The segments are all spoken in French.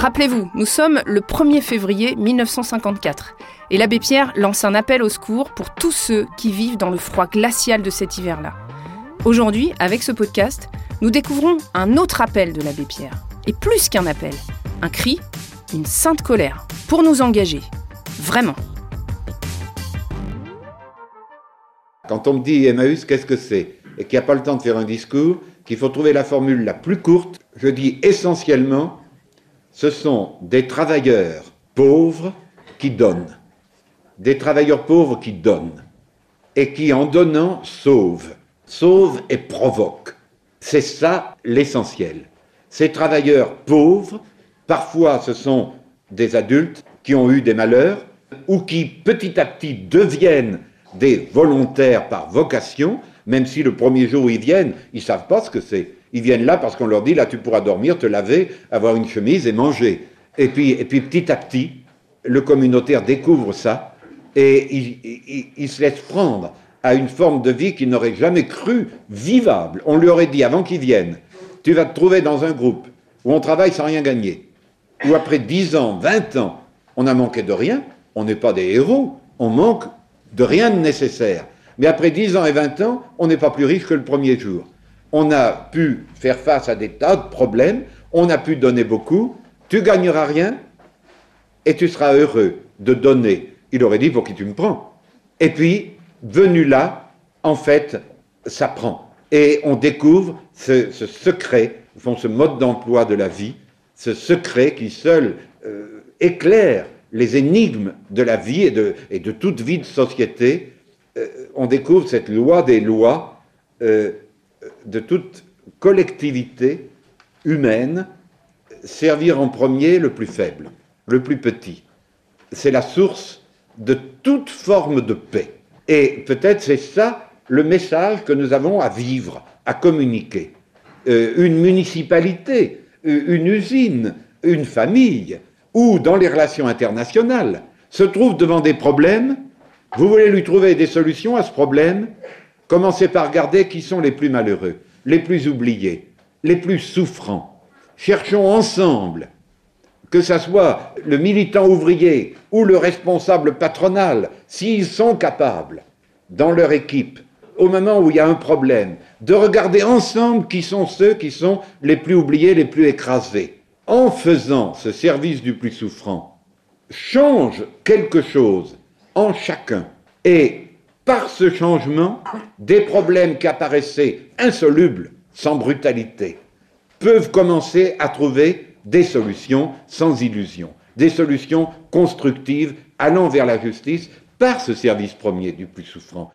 Rappelez-vous, nous sommes le 1er février 1954 et l'abbé Pierre lance un appel au secours pour tous ceux qui vivent dans le froid glacial de cet hiver-là. Aujourd'hui, avec ce podcast, nous découvrons un autre appel de l'abbé Pierre. Et plus qu'un appel, un cri, une sainte colère, pour nous engager. Vraiment. Quand on me dit Emmaüs, qu'est-ce que c'est? Et qu'il n'y a pas le temps de faire un discours, qu'il faut trouver la formule la plus courte, je dis essentiellement ce sont des travailleurs pauvres qui donnent. Des travailleurs pauvres qui donnent. Et qui, en donnant, sauvent. Sauvent et provoquent. C'est ça l'essentiel. Ces travailleurs pauvres, parfois ce sont des adultes qui ont eu des malheurs ou qui petit à petit deviennent des volontaires par vocation, même si le premier jour où ils viennent, ils ne savent pas ce que c'est. Ils viennent là parce qu'on leur dit, là tu pourras dormir, te laver, avoir une chemise et manger. Et puis, et puis petit à petit, le communautaire découvre ça et il, se laisse prendre à une forme de vie qu'il n'aurait jamais cru vivable. On lui aurait dit avant qu'il vienne, tu vas te trouver dans un groupe où on travaille sans rien gagner, où après 10 ans, 20 ans, on a manqué de rien, on n'est pas des héros, on manque de rien de nécessaire. Mais après 10 ans et 20 ans, on n'est pas plus riche que le premier jour on a pu faire face à des tas de problèmes, on a pu donner beaucoup, tu gagneras rien et tu seras heureux de donner. Il aurait dit pour qui tu me prends. Et puis, venu là, en fait, ça prend. Et on découvre ce, secret, ce mode d'emploi de la vie, ce secret qui seul euh, éclaire les énigmes de la vie et de, toute vie de société. Euh, on découvre cette loi des lois euh, de toute collectivité humaine, servir en premier le plus faible, le plus petit. C'est la source de toute forme de paix. Et peut-être c'est ça le message que nous avons à vivre, à communiquer. Euh, une municipalité, une usine, une famille, ou dans les relations internationales, se trouve devant des problèmes, vous voulez lui trouver des solutions à ce problème, Commencez par regarder qui sont les plus malheureux, les plus oubliés, les plus souffrants. Cherchons ensemble, que ce soit le militant ouvrier ou le responsable patronal, s'ils sont capables, dans leur équipe, au moment où il y a un problème, de regarder ensemble qui sont ceux qui sont les plus oubliés, les plus écrasés. En faisant ce service du plus souffrant, change quelque chose en chacun. Et par ce changement, des problèmes qui apparaissaient insolubles, sans brutalité, peuvent commencer à trouver des solutions sans illusion, des solutions constructives allant vers la justice par ce service premier du plus souffrant.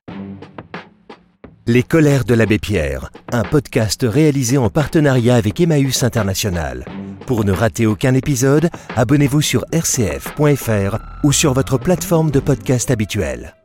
Les colères de l'abbé Pierre, un podcast réalisé en partenariat avec Emmaüs International. Pour ne rater aucun épisode, abonnez-vous sur rcf.fr ou sur votre plateforme de podcast habituelle.